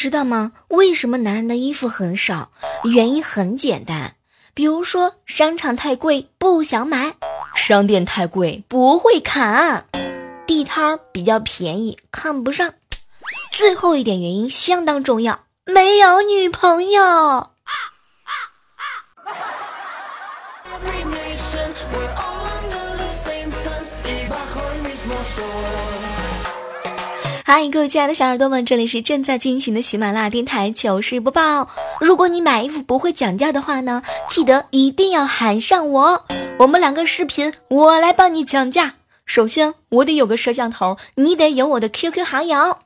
知道吗？为什么男人的衣服很少？原因很简单，比如说商场太贵不想买，商店太贵不会看，地摊儿比较便宜看不上。最后一点原因相当重要，没有女朋友。Every nation, we're 嗨，各位亲爱的小耳朵们，这里是正在进行的喜马拉雅电台糗事播报。如果你买衣服不会讲价的话呢，记得一定要喊上我，我们两个视频，我来帮你讲价。首先，我得有个摄像头，你得有我的 QQ 好友。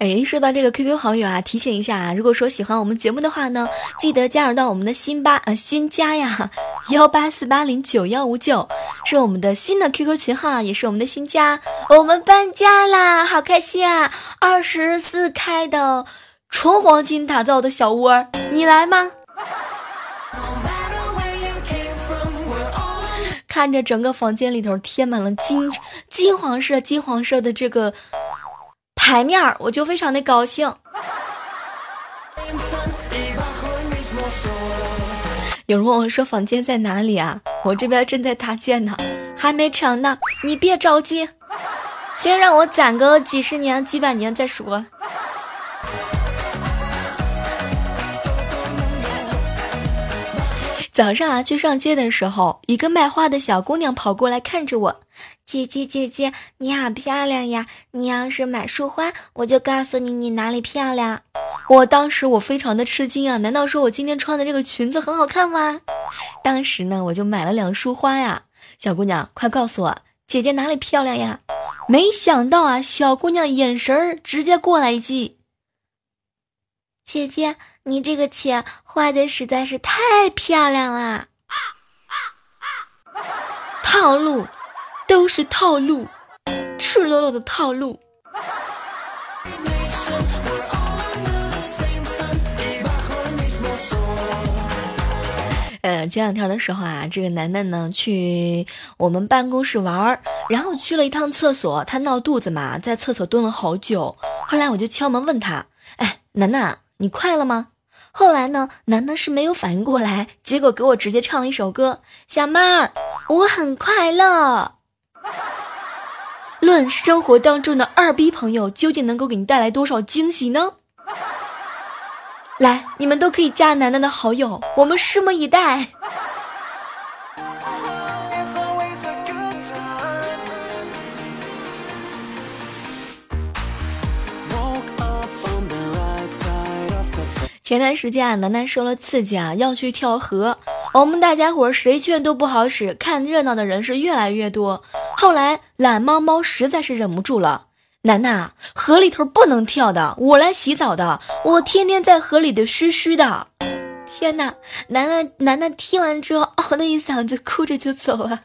哎，说到这个 QQ 好友啊，提醒一下啊，如果说喜欢我们节目的话呢，记得加入到我们的新八呃新家呀，幺八四八零九幺五九，是我们的新的 QQ 群号，也是我们的新家。我们搬家啦，好开心啊！二十四开的纯黄金打造的小窝，你来吗？看着整个房间里头贴满了金金黄色、金黄色的这个台面儿，我就非常的高兴。有人问我说房间在哪里啊？我这边正在搭建呢，还没成呢。你别着急，先让我攒个几十年、几百年再说。早上啊，去上街的时候，一个卖花的小姑娘跑过来看着我，姐姐姐姐，你好漂亮呀！你要是买束花，我就告诉你你哪里漂亮。我当时我非常的吃惊啊！难道说我今天穿的这个裙子很好看吗？当时呢，我就买了两束花呀。小姑娘，快告诉我，姐姐哪里漂亮呀？没想到啊，小姑娘眼神儿直接过来一句：“姐姐，你这个钱花的实在是太漂亮了。”套路，都是套路，赤裸裸的套路。呃，前两天的时候啊，这个楠楠呢去我们办公室玩儿，然后去了一趟厕所，他闹肚子嘛，在厕所蹲了好久。后来我就敲门问他，哎，楠楠，你快了吗？后来呢，楠楠是没有反应过来，结果给我直接唱了一首歌，小妹儿，我很快乐。论生活当中的二逼朋友究竟能够给你带来多少惊喜呢？来，你们都可以加楠楠的好友，我们拭目以待。前段时间啊，楠楠受了刺激啊，要去跳河。我们大家伙谁劝都不好使，看热闹的人是越来越多。后来懒猫猫实在是忍不住了，楠楠，河里头不能跳的，我来洗澡的，我天天在河里的嘘嘘的。天呐，楠楠楠楠听完之后，嗷的一嗓子，哭着就走了。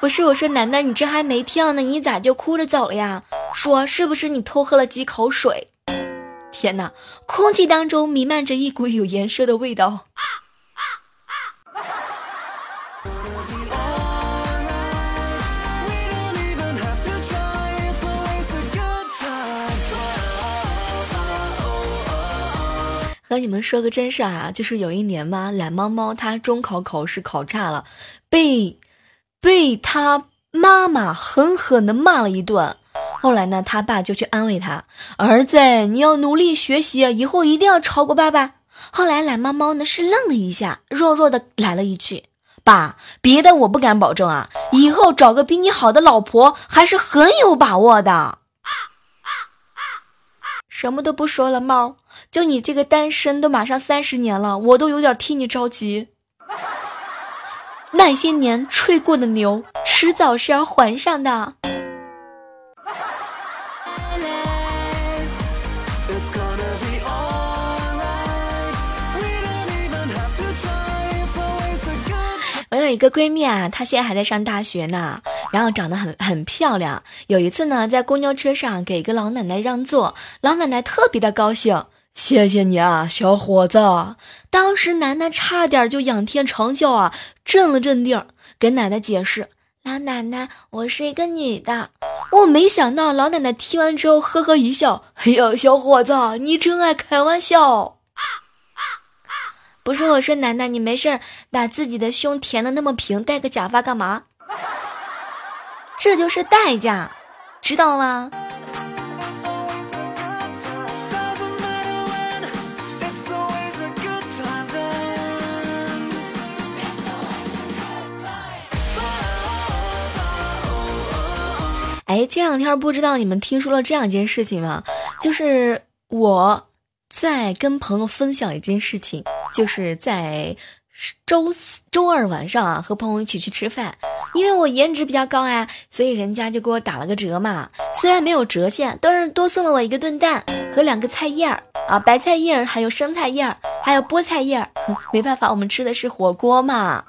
不是我说，楠楠，你这还没跳呢，你咋就哭着走了呀？说是不是你偷喝了几口水？天哪，空气当中弥漫着一股有颜色的味道。和你们说个真事啊，就是有一年嘛，懒猫猫它中考考试考差了，被被他妈妈狠狠的骂了一顿。后来呢，他爸就去安慰他：“儿子，你要努力学习，以后一定要超过爸爸。”后来懒猫猫呢是愣了一下，弱弱的来了一句：“爸，别的我不敢保证啊，以后找个比你好的老婆还是很有把握的。”什么都不说了，猫，就你这个单身都马上三十年了，我都有点替你着急。那些年吹过的牛，迟早是要还上的。我有一个闺蜜啊，她现在还在上大学呢，然后长得很很漂亮。有一次呢，在公交车上给一个老奶奶让座，老奶奶特别的高兴，谢谢你啊，小伙子。当时楠楠差点就仰天长啸啊，镇了镇定，给奶奶解释：“老奶奶，我是一个女的。”我没想到老奶奶听完之后呵呵一笑：“哎呀，小伙子，你真爱开玩笑。”不是我说，奶奶，你没事儿把自己的胸填的那么平，戴个假发干嘛？这就是代价，知道了吗？哎，这两天不知道你们听说了这样一件事情吗？就是我在跟朋友分享一件事情，就是在周四周二晚上啊，和朋友一起去吃饭，因为我颜值比较高呀，所以人家就给我打了个折嘛。虽然没有折现，但是多送了我一个炖蛋和两个菜叶儿啊，白菜叶儿，还有生菜叶儿，还有菠菜叶儿。没办法，我们吃的是火锅嘛。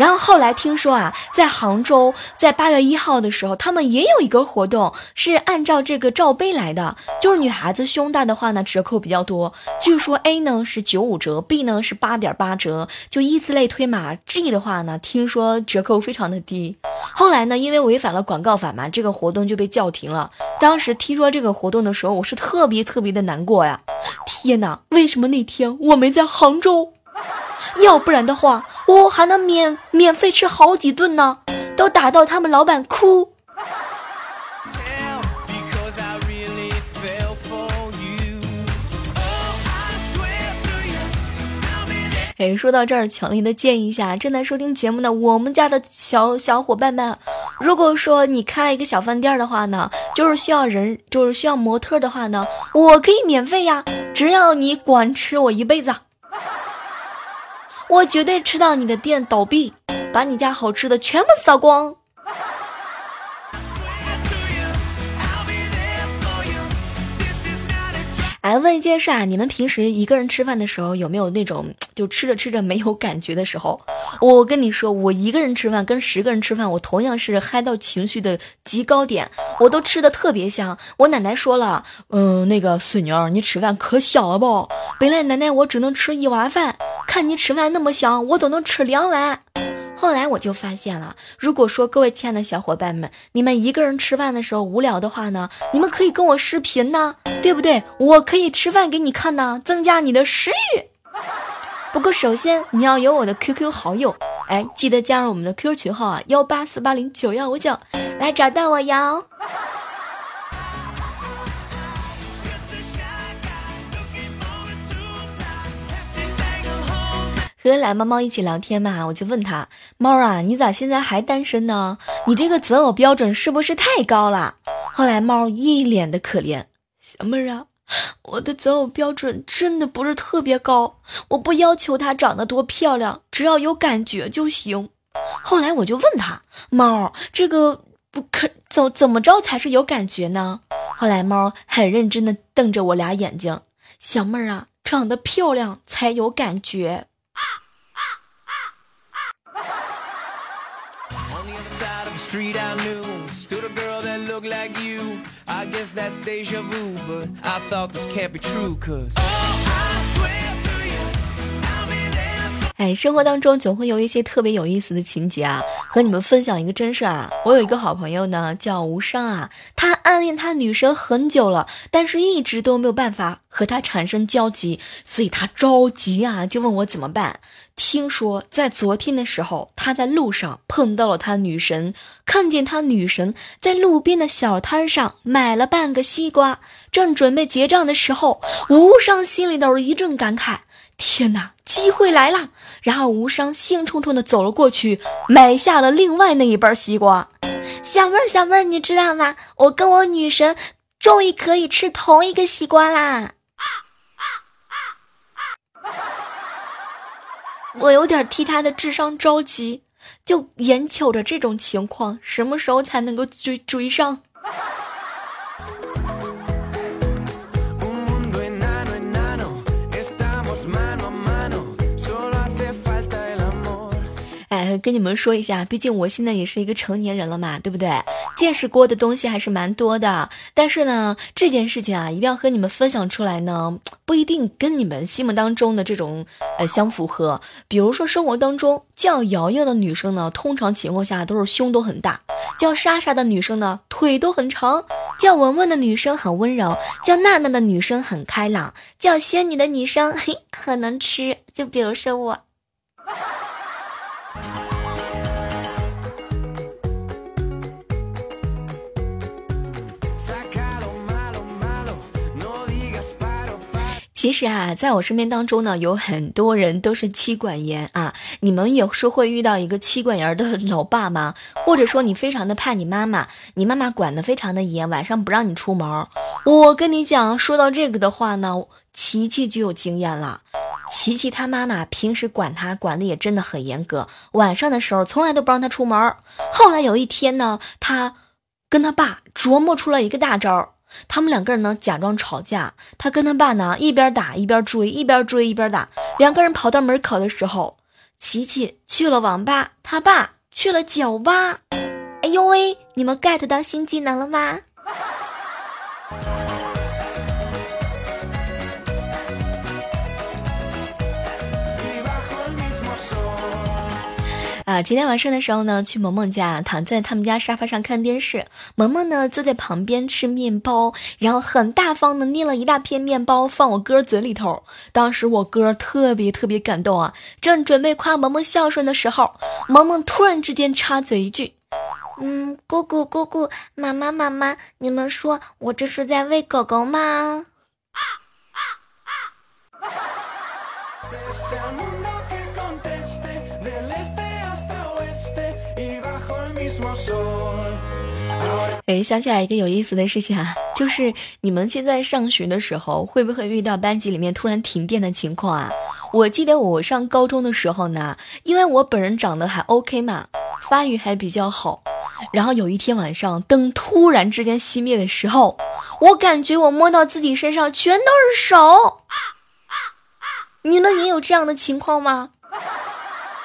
然后后来听说啊，在杭州，在八月一号的时候，他们也有一个活动，是按照这个罩杯来的，就是女孩子胸大的话呢，折扣比较多。据说 A 呢是九五折，B 呢是八点八折，就依次类推嘛。G 的话呢，听说折扣非常的低。后来呢，因为违反了广告法嘛，这个活动就被叫停了。当时听说这个活动的时候，我是特别特别的难过呀！天哪，为什么那天我没在杭州？要不然的话，我还能免免费吃好几顿呢，都打到他们老板哭。Oh. 哎，说到这儿，强烈的建议一下正在收听节目的我们家的小小伙伴们，如果说你开了一个小饭店的话呢，就是需要人，就是需要模特的话呢，我可以免费呀，只要你管吃我一辈子，我绝对吃到你的店倒闭，把你家好吃的全部扫光。哎，问一件事啊，你们平时一个人吃饭的时候有没有那种就吃着吃着没有感觉的时候？我跟你说，我一个人吃饭跟十个人吃饭，我同样是嗨到情绪的极高点，我都吃的特别香。我奶奶说了，嗯，那个孙女儿，你吃饭可香了不？本来奶奶我只能吃一碗饭，看你吃饭那么香，我都能吃两碗。后来我就发现了，如果说各位亲爱的小伙伴们，你们一个人吃饭的时候无聊的话呢，你们可以跟我视频呢，对不对？我可以吃饭给你看呢，增加你的食欲。不过首先你要有我的 QQ 好友，哎，记得加入我们的 QQ 群号啊，幺八四八零九幺五九，来找到我哟。和懒猫猫一起聊天嘛，我就问他：“猫啊，你咋现在还单身呢？你这个择偶标准是不是太高了？”后来猫一脸的可怜：“小妹儿啊，我的择偶标准真的不是特别高，我不要求她长得多漂亮，只要有感觉就行。”后来我就问他：“猫，这个不可怎怎么着才是有感觉呢？”后来猫很认真的瞪着我俩眼睛：“小妹儿啊，长得漂亮才有感觉。” Street, I knew stood a girl that looked like you. I guess that's deja vu, but I thought this can't be true, cause. Oh, I swear to you, I'll be there. 哎，生活当中总会有一些特别有意思的情节啊，和你们分享一个真事啊。我有一个好朋友呢，叫无伤啊，他暗恋他女神很久了，但是一直都没有办法和他产生交集，所以他着急啊，就问我怎么办。听说在昨天的时候，他在路上碰到了他女神，看见他女神在路边的小摊上买了半个西瓜，正准备结账的时候，无伤心里头一阵感慨。天哪，机会来了！然后无伤兴冲冲的走了过去，买下了另外那一半西瓜。小妹儿，小妹儿，你知道吗？我跟我女神终于可以吃同一个西瓜啦！我有点替他的智商着急。就眼瞅着这种情况，什么时候才能够追追上？哎，跟你们说一下，毕竟我现在也是一个成年人了嘛，对不对？见识过的东西还是蛮多的。但是呢，这件事情啊，一定要和你们分享出来呢，不一定跟你们心目当中的这种呃相符合。比如说，生活当中叫瑶瑶的女生呢，通常情况下都是胸都很大；叫莎莎的女生呢，腿都很长；叫文文的女生很温柔；叫娜娜的女生很开朗；叫仙女的女生嘿很能吃。就比如说我。其实啊，在我身边当中呢，有很多人都是妻管严啊。你们有时会遇到一个妻管严的老爸吗？或者说你非常的怕你妈妈，你妈妈管的非常的严，晚上不让你出门。我跟你讲，说到这个的话呢，琪琪就有经验了。琪琪他妈妈平时管他管的也真的很严格，晚上的时候从来都不让他出门。后来有一天呢，他跟他爸琢磨出了一个大招。他们两个人呢，假装吵架。他跟他爸呢，一边打一边追，一边追一边打。两个人跑到门口的时候，琪琪去了网吧，他爸去了酒吧。哎呦喂，你们 get 到新技能了吗？啊，今天晚上的时候呢，去萌萌家，躺在他们家沙发上看电视。萌萌呢坐在旁边吃面包，然后很大方的捏了一大片面包放我哥嘴里头。当时我哥特别特别感动啊，正准备夸萌萌孝顺的时候，萌萌突然之间插嘴一句：“嗯，姑姑姑姑，妈妈妈妈，你们说我这是在喂狗狗吗？”啊啊啊哎，想起来一个有意思的事情啊，就是你们现在上学的时候，会不会遇到班级里面突然停电的情况啊？我记得我上高中的时候呢，因为我本人长得还 OK 嘛，发育还比较好，然后有一天晚上灯突然之间熄灭的时候，我感觉我摸到自己身上全都是手。你们也有这样的情况吗？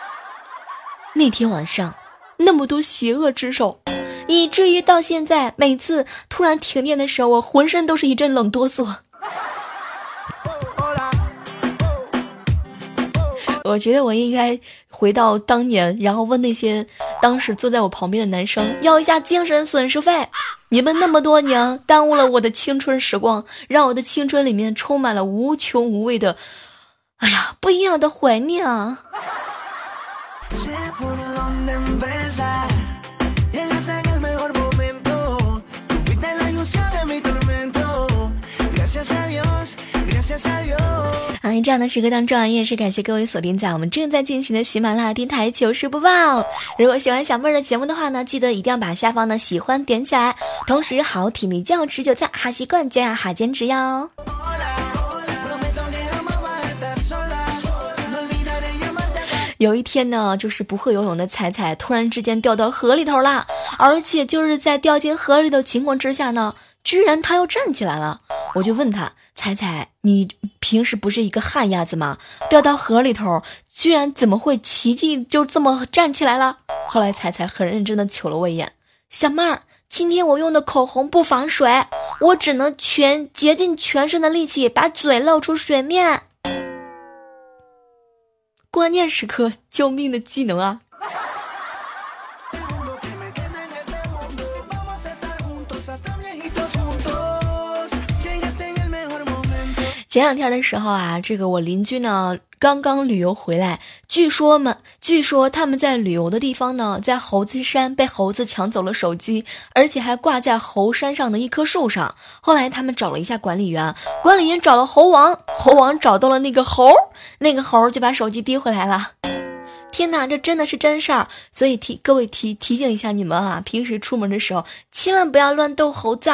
那天晚上，那么多邪恶之手。以至于到现在，每次突然停电的时候，我浑身都是一阵冷哆嗦。我觉得我应该回到当年，然后问那些当时坐在我旁边的男生要一下精神损失费。你们那么多年耽误了我的青春时光，让我的青春里面充满了无穷无味的，哎呀，不一样的怀念啊！啊，这样的时刻当中啊，依然是感谢各位锁定在我们正在进行的喜马拉雅电台糗事播报。如果喜欢小妹儿的节目的话呢，记得一定要把下方的喜欢点起来。同时，好体力就要持久战，好习惯就要好坚持哟。有一天呢，就是不会游泳的彩彩突然之间掉到河里头了，而且就是在掉进河里的情况之下呢，居然他又站起来了。我就问他。彩彩，你平时不是一个旱鸭子吗？掉到河里头，居然怎么会奇迹就这么站起来了？后来彩彩很认真的瞅了我一眼，小妹儿，今天我用的口红不防水，我只能全竭尽全身的力气把嘴露出水面。关键时刻救命的技能啊！前两天的时候啊，这个我邻居呢刚刚旅游回来，据说嘛，据说他们在旅游的地方呢，在猴子山被猴子抢走了手机，而且还挂在猴山上的一棵树上。后来他们找了一下管理员，管理员找了猴王，猴王找到了那个猴，那个猴就把手机递回来了。天哪，这真的是真事儿，所以提各位提提醒一下你们啊，平时出门的时候千万不要乱逗猴子。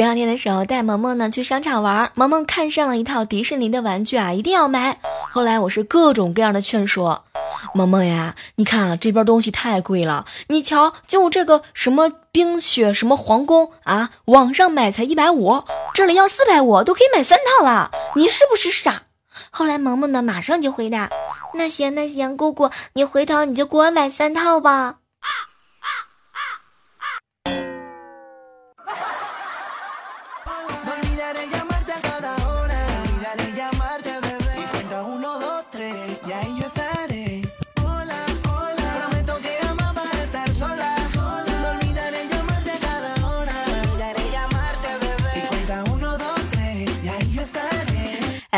前两天的时候带萌萌呢去商场玩，萌萌看上了一套迪士尼的玩具啊，一定要买。后来我是各种各样的劝说，萌萌呀，你看啊这边东西太贵了，你瞧就这个什么冰雪什么皇宫啊，网上买才一百五，这里要四百五，都可以买三套了，你是不是傻？后来萌萌呢马上就回答，那行那行，姑姑你回头你就给我买三套吧。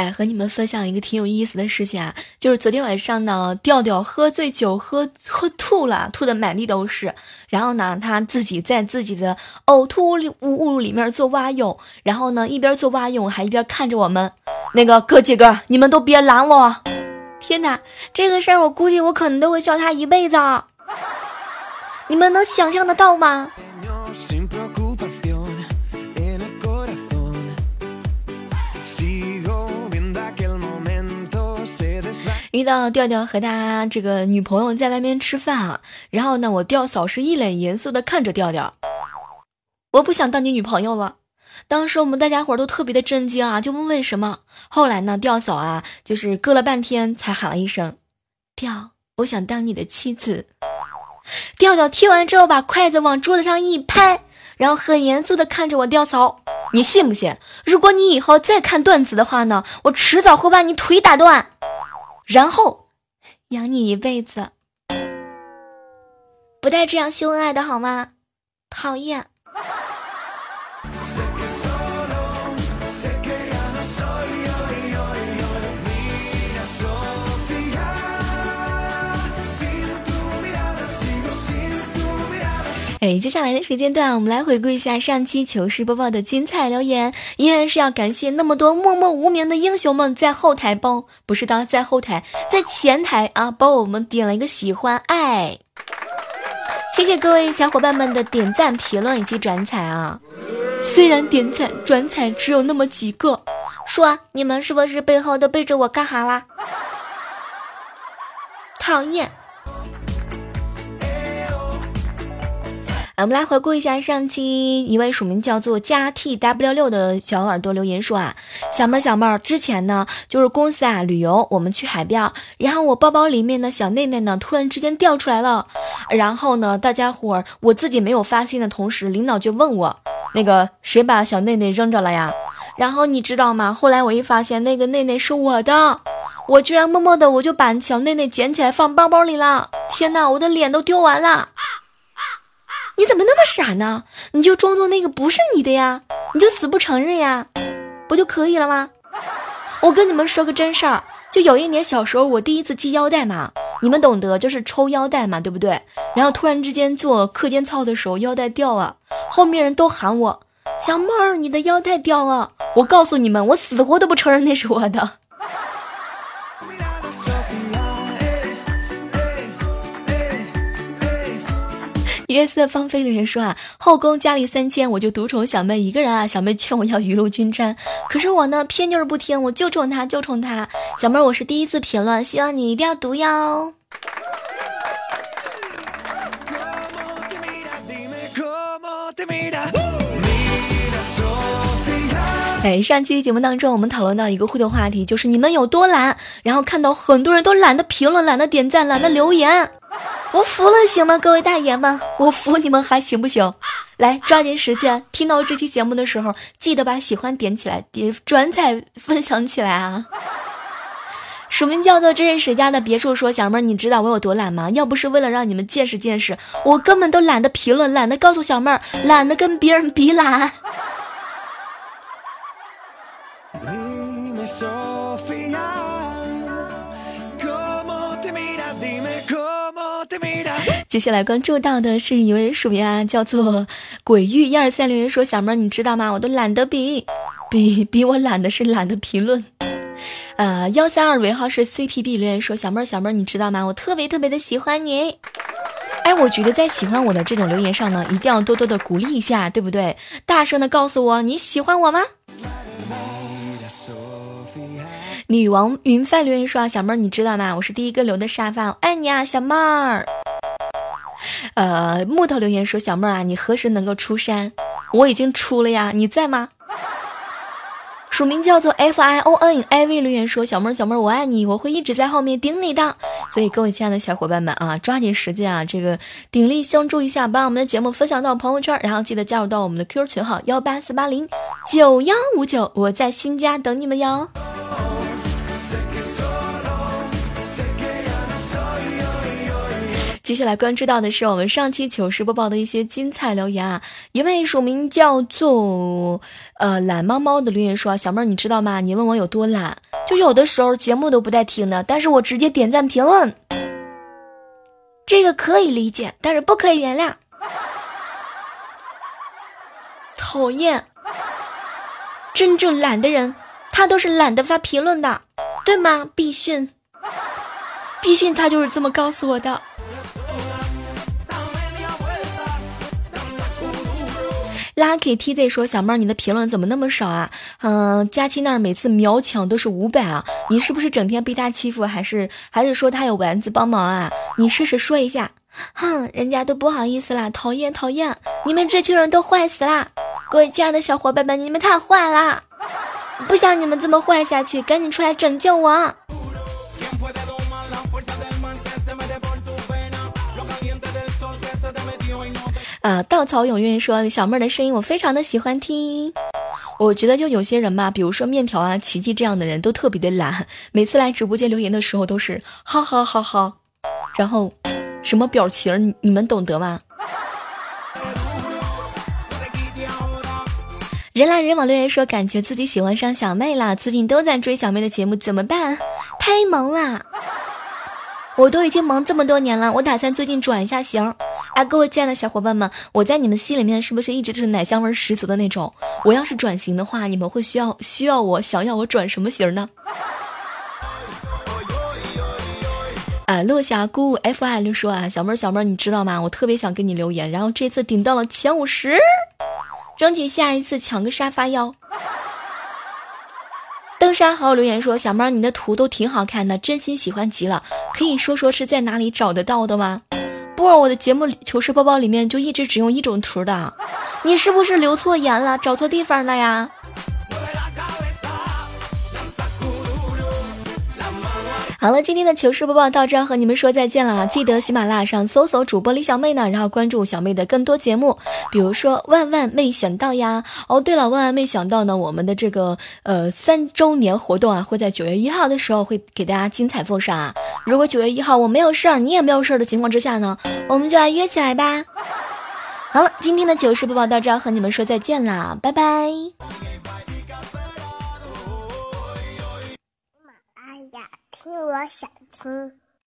哎，和你们分享一个挺有意思的事情啊，就是昨天晚上呢，调调喝醉酒喝喝吐了，吐的满地都是。然后呢，他自己在自己的呕吐物物里面做蛙泳，然后呢，一边做蛙泳还一边看着我们。那个哥几个，你们都别拦我！天哪，这个事儿我估计我可能都会笑他一辈子。你们能想象得到吗？遇到调调和他这个女朋友在外面吃饭啊，然后呢，我调嫂是一脸严肃的看着调调，我不想当你女朋友了。当时我们大家伙都特别的震惊啊，就问为什么。后来呢，调嫂啊，就是隔了半天才喊了一声：“调，我想当你的妻子。”调调听完之后，把筷子往桌子上一拍，然后很严肃的看着我调嫂：“你信不信？如果你以后再看段子的话呢，我迟早会把你腿打断。”然后养你一辈子，不带这样秀恩爱的好吗？讨厌。哎，接下来的时间段，我们来回顾一下上期糗事播报的精彩留言。依然是要感谢那么多默默无名的英雄们在后台帮，不是当在后台，在前台啊，帮我们点了一个喜欢爱。谢谢各位小伙伴们的点赞、评论以及转采啊！虽然点赞、转采只有那么几个，说你们是不是背后都背着我干哈啦？讨厌！我们来回顾一下上期一位署名叫做加 T W 六的小耳朵留言说啊，小妹儿小妹儿，之前呢就是公司啊旅游，我们去海边，然后我包包里面的小内内呢突然之间掉出来了，然后呢大家伙儿我自己没有发现的同时，领导就问我那个谁把小内内扔着了呀？然后你知道吗？后来我一发现那个内内是我的，我居然默默的我就把小内内捡起来放包包里了，天哪，我的脸都丢完了。你怎么那么傻呢？你就装作那个不是你的呀，你就死不承认呀，不就可以了吗？我跟你们说个真事儿，就有一年小时候我第一次系腰带嘛，你们懂得，就是抽腰带嘛，对不对？然后突然之间做课间操的时候腰带掉了，后面人都喊我小妹儿，你的腰带掉了。我告诉你们，我死活都不承认那是我的。约瑟芳菲留言说啊，后宫佳丽三千，我就独宠小妹一个人啊。小妹劝我要雨露均沾，可是我呢偏就是不听，我就宠她就宠她。小妹，我是第一次评论，希望你一定要读哟。哎，上期节目当中，我们讨论到一个互动话题，就是你们有多懒，然后看到很多人都懒得评论、懒得点赞、懒得留言，我服了，行吗？各位大爷们，我服你们还行不行？来，抓紧时间，听到这期节目的时候，记得把喜欢点起来，点转载分享起来啊！署名叫做“这是谁家的别墅”说：“小妹儿，你知道我有多懒吗？要不是为了让你们见识见识，我根本都懒得评论，懒得告诉小妹儿，懒得跟别人比懒。”接下来关注到的是一位署名啊，叫做“鬼域一二三”留言说：“小妹儿，你知道吗？我都懒得比，比比我懒的是懒得评论。”呃，幺三二尾号是 CPB 留言说：“小妹儿，小妹儿，你知道吗？我特别特别的喜欢你。”哎，我觉得在喜欢我的这种留言上呢，一定要多多的鼓励一下，对不对？大声的告诉我你喜欢我吗？女王云帆留言说：“小妹儿，你知道吗？我是第一个留的沙发，我爱你啊，小妹儿。”呃，木头留言说：“小妹儿啊，你何时能够出山？我已经出了呀，你在吗？”署名叫做 F I O N I V 留言说：“小妹儿，小妹儿，我爱你，我会一直在后面顶你的。”所以各位亲爱的小伙伴们啊，抓紧时间啊，这个鼎力相助一下，把我们的节目分享到朋友圈，然后记得加入到我们的 QQ 群号幺八四八零九幺五九，我在新家等你们哟。接下来关注到的是我们上期糗事播报的一些精彩留言啊！一位署名叫做呃懒猫猫的留言说：“小妹儿，你知道吗？你问我有多懒，就有的时候节目都不带听的，但是我直接点赞评论，这个可以理解，但是不可以原谅。讨厌，真正懒的人，他都是懒得发评论的，对吗？必训，必训，他就是这么告诉我的。” Lucky TZ 说：“小妹儿，你的评论怎么那么少啊？嗯，佳期那儿每次秒抢都是五百啊，你是不是整天被他欺负，还是还是说他有丸子帮忙啊？你试试说一下。哼，人家都不好意思啦，讨厌讨厌，你们这群人都坏死啦！各位亲爱的小伙伴们，你们太坏啦！不想你们这么坏下去，赶紧出来拯救我！”啊，稻草永远说小妹儿的声音我非常的喜欢听。我觉得就有些人吧，比如说面条啊、奇迹这样的人都特别的懒，每次来直播间留言的时候都是哈哈哈哈，然后什么表情你们懂得吗？人来人往留言说感觉自己喜欢上小妹了，最近都在追小妹的节目，怎么办？太萌了！我都已经忙这么多年了，我打算最近转一下型。哎，各位亲爱的小伙伴们，我在你们心里面是不是一直是奶香味十足的那种？我要是转型的话，你们会需要需要我想要我转什么型呢？啊，落霞孤 F I 就说啊，小妹儿小妹儿，你知道吗？我特别想给你留言，然后这次顶到了前五十，争取下一次抢个沙发哟。登山好友留言说，小妹你的图都挺好看的，真心喜欢极了，可以说说是在哪里找得到的吗？不，我的节目糗事播报里面就一直只用一种图的，你是不是留错言了，找错地方了呀？好了，今天的糗事播报到这儿，和你们说再见了。记得喜马拉雅上搜索主播李小妹呢，然后关注小妹的更多节目，比如说万万没想到呀。哦，对了，万万没想到呢，我们的这个呃三周年活动啊，会在九月一号的时候会给大家精彩奉上啊。如果九月一号我没有事儿，你也没有事儿的情况之下呢，我们就来约起来吧。好了，今天的糗事播报到这儿，和你们说再见啦，拜拜。我想听。